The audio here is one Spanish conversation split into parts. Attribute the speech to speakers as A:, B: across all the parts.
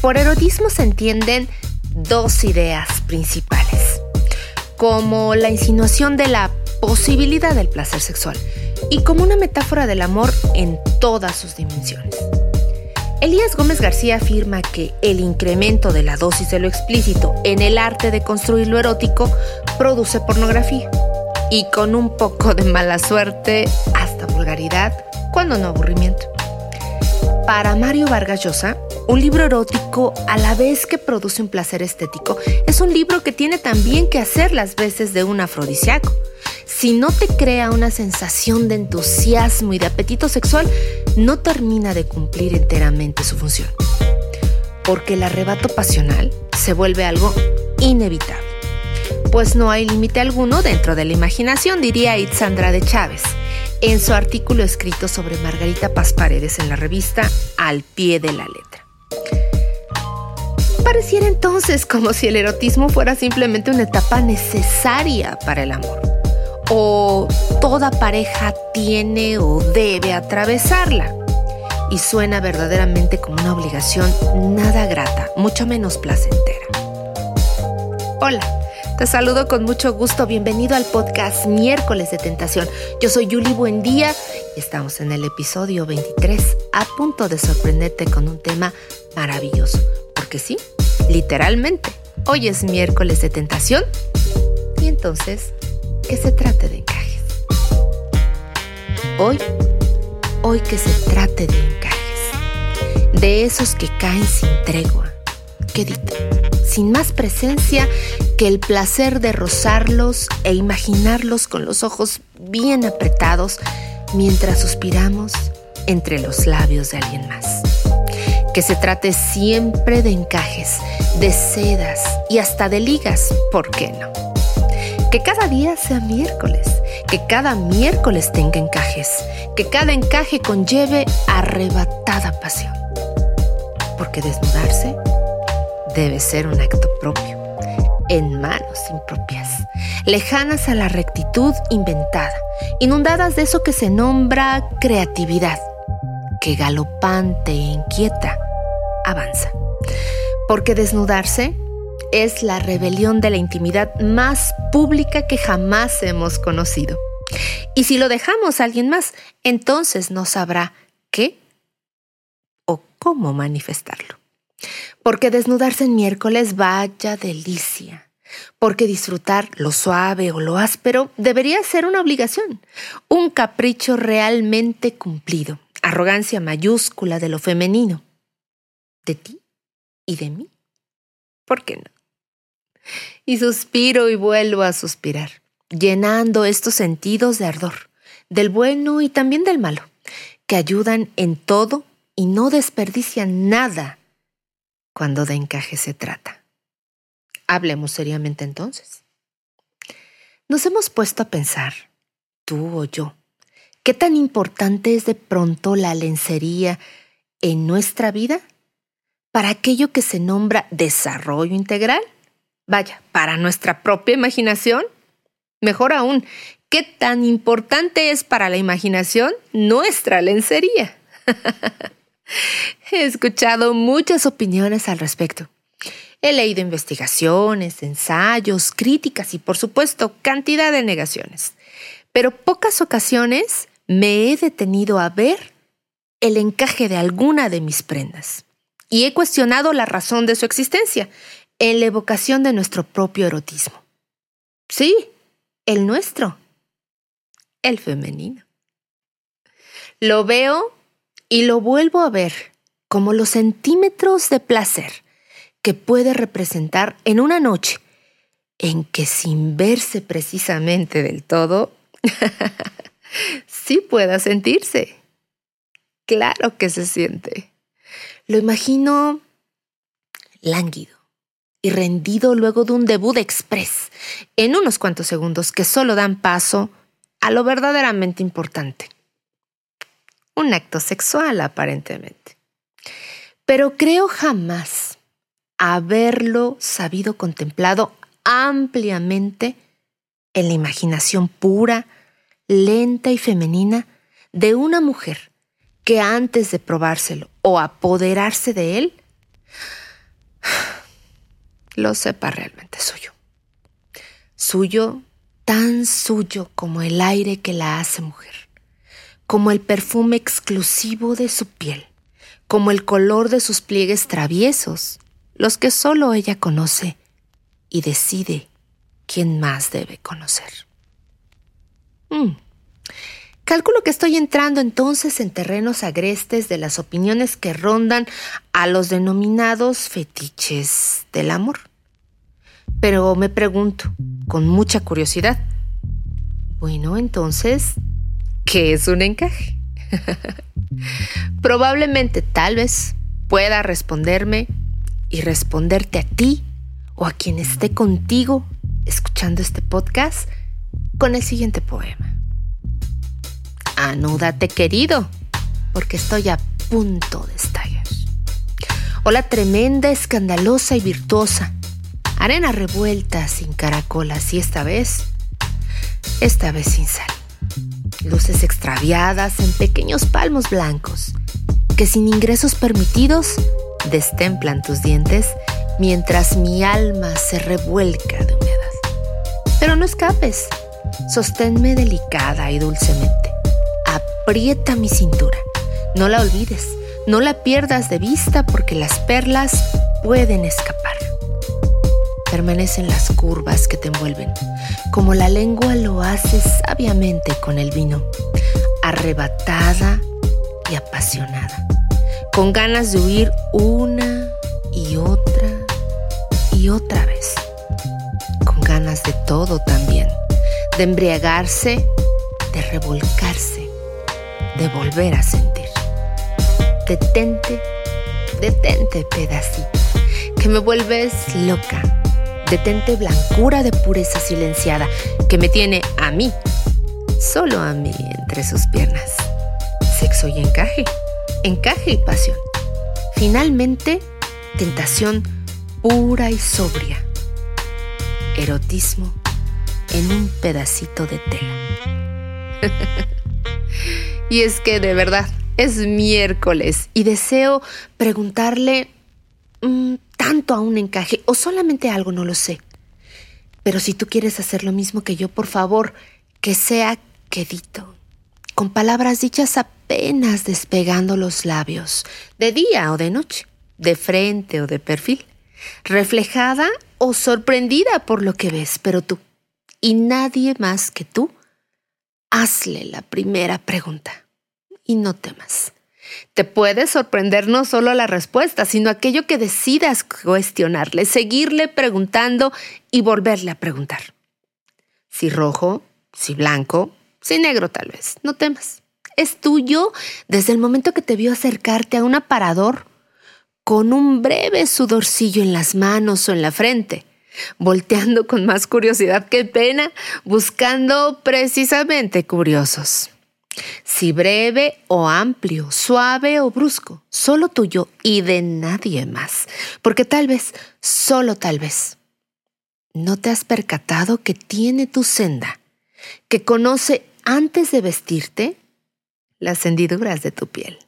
A: Por erotismo se entienden dos ideas principales, como la insinuación de la posibilidad del placer sexual y como una metáfora del amor en todas sus dimensiones. Elías Gómez García afirma que el incremento de la dosis de lo explícito en el arte de construir lo erótico produce pornografía y con un poco de mala suerte hasta vulgaridad, cuando no aburrimiento. Para Mario Vargas Llosa, un libro erótico a la vez que produce un placer estético es un libro que tiene también que hacer las veces de un afrodisíaco si no te crea una sensación de entusiasmo y de apetito sexual, no termina de cumplir enteramente su función. Porque el arrebato pasional se vuelve algo inevitable. Pues no hay límite alguno dentro de la imaginación, diría Itzandra de Chávez, en su artículo escrito sobre Margarita Paz Paredes en la revista Al pie de la letra. Pareciera entonces como si el erotismo fuera simplemente una etapa necesaria para el amor o toda pareja tiene o debe atravesarla. Y suena verdaderamente como una obligación nada grata, mucho menos placentera. Hola, te saludo con mucho gusto. Bienvenido al podcast Miércoles de Tentación. Yo soy Yuli Buendía y estamos en el episodio 23, a punto de sorprenderte con un tema maravilloso. Porque sí, literalmente, hoy es miércoles de tentación y entonces que se trate de encajes. Hoy, hoy que se trate de encajes. De esos que caen sin tregua. Quedito, sin más presencia que el placer de rozarlos e imaginarlos con los ojos bien apretados mientras suspiramos entre los labios de alguien más. Que se trate siempre de encajes, de sedas y hasta de ligas, ¿por qué no? Que cada día sea miércoles, que cada miércoles tenga encajes, que cada encaje conlleve arrebatada pasión. Porque desnudarse debe ser un acto propio, en manos impropias, lejanas a la rectitud inventada, inundadas de eso que se nombra creatividad, que galopante e inquieta avanza. Porque desnudarse es la rebelión de la intimidad más pública que jamás hemos conocido. Y si lo dejamos a alguien más, entonces no sabrá qué o cómo manifestarlo. Porque desnudarse en miércoles vaya delicia. Porque disfrutar lo suave o lo áspero debería ser una obligación, un capricho realmente cumplido, arrogancia mayúscula de lo femenino. De ti y de mí. ¿Por qué no? Y suspiro y vuelvo a suspirar, llenando estos sentidos de ardor, del bueno y también del malo, que ayudan en todo y no desperdician nada cuando de encaje se trata. Hablemos seriamente entonces. Nos hemos puesto a pensar, tú o yo, qué tan importante es de pronto la lencería en nuestra vida para aquello que se nombra desarrollo integral Vaya, para nuestra propia imaginación. Mejor aún, ¿qué tan importante es para la imaginación nuestra lencería? He escuchado muchas opiniones al respecto. He leído investigaciones, ensayos, críticas y por supuesto cantidad de negaciones. Pero pocas ocasiones me he detenido a ver el encaje de alguna de mis prendas y he cuestionado la razón de su existencia en la evocación de nuestro propio erotismo. Sí, el nuestro, el femenino. Lo veo y lo vuelvo a ver como los centímetros de placer que puede representar en una noche en que sin verse precisamente del todo, sí pueda sentirse. Claro que se siente. Lo imagino lánguido, y rendido luego de un debut express, en unos cuantos segundos que solo dan paso a lo verdaderamente importante. Un acto sexual, aparentemente. Pero creo jamás haberlo sabido contemplado ampliamente en la imaginación pura, lenta y femenina de una mujer que antes de probárselo o apoderarse de él, lo sepa realmente suyo. Suyo, tan suyo como el aire que la hace mujer, como el perfume exclusivo de su piel, como el color de sus pliegues traviesos, los que solo ella conoce y decide quién más debe conocer. Mm. Calculo que estoy entrando entonces en terrenos agrestes de las opiniones que rondan a los denominados fetiches del amor. Pero me pregunto, con mucha curiosidad, bueno, entonces, ¿qué es un encaje? Probablemente, tal vez, pueda responderme y responderte a ti o a quien esté contigo escuchando este podcast con el siguiente poema. Anúdate querido, porque estoy a punto de estallar. Hola tremenda, escandalosa y virtuosa. Arena revuelta sin caracolas y esta vez, esta vez sin sal. Luces extraviadas en pequeños palmos blancos que sin ingresos permitidos destemplan tus dientes mientras mi alma se revuelca de humedad. Pero no escapes, sosténme delicada y dulcemente aprieta mi cintura. No la olvides, no la pierdas de vista porque las perlas pueden escapar. Permanecen las curvas que te envuelven, como la lengua lo hace sabiamente con el vino, arrebatada y apasionada, con ganas de huir una y otra y otra vez, con ganas de todo también, de embriagarse, de revolcarse de volver a sentir. Detente, detente pedacito, que me vuelves loca. Detente blancura de pureza silenciada, que me tiene a mí, solo a mí entre sus piernas. Sexo y encaje, encaje y pasión. Finalmente, tentación pura y sobria. Erotismo en un pedacito de tela. Y es que de verdad es miércoles y deseo preguntarle mm, tanto a un encaje o solamente algo, no lo sé. Pero si tú quieres hacer lo mismo que yo, por favor, que sea quedito, con palabras dichas apenas despegando los labios, de día o de noche, de frente o de perfil, reflejada o sorprendida por lo que ves, pero tú, y nadie más que tú, hazle la primera pregunta y no temas. Te puede sorprender no solo la respuesta, sino aquello que decidas cuestionarle, seguirle preguntando y volverle a preguntar. Si rojo, si blanco, si negro tal vez, no temas. Es tuyo desde el momento que te vio acercarte a un aparador con un breve sudorcillo en las manos o en la frente volteando con más curiosidad que pena, buscando precisamente curiosos. Si breve o amplio, suave o brusco, solo tuyo y de nadie más, porque tal vez, solo tal vez, no te has percatado que tiene tu senda, que conoce antes de vestirte las hendiduras de tu piel,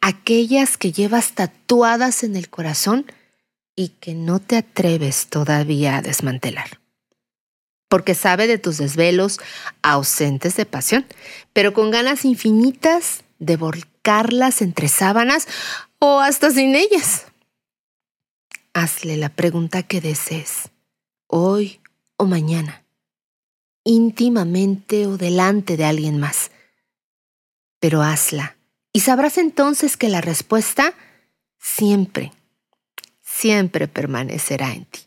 A: aquellas que llevas tatuadas en el corazón y que no te atreves todavía a desmantelar. Porque sabe de tus desvelos ausentes de pasión, pero con ganas infinitas de volcarlas entre sábanas o hasta sin ellas. Hazle la pregunta que desees, hoy o mañana, íntimamente o delante de alguien más. Pero hazla y sabrás entonces que la respuesta siempre siempre permanecerá en ti.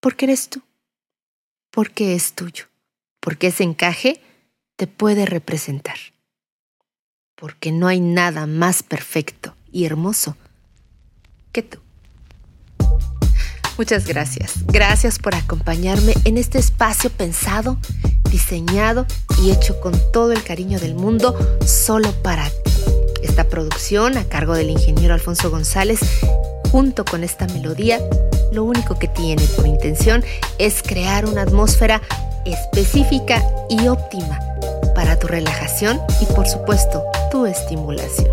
A: Porque eres tú, porque es tuyo, porque ese encaje te puede representar, porque no hay nada más perfecto y hermoso que tú. Muchas gracias. Gracias por acompañarme en este espacio pensado, diseñado y hecho con todo el cariño del mundo solo para ti. Esta producción a cargo del ingeniero Alfonso González junto con esta melodía, lo único que tiene por intención es crear una atmósfera específica y óptima para tu relajación y por supuesto tu estimulación.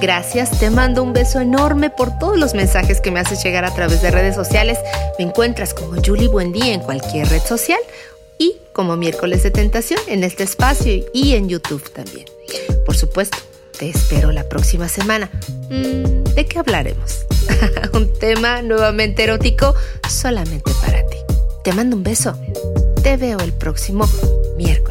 A: Gracias, te mando un beso enorme por todos los mensajes que me haces llegar a través de redes sociales. Me encuentras como Julie Buendía en cualquier red social y como miércoles de tentación en este espacio y en YouTube también. Por supuesto, te espero la próxima semana. Mm, ¿De qué hablaremos? un tema nuevamente erótico solamente para ti. Te mando un beso. Te veo el próximo miércoles.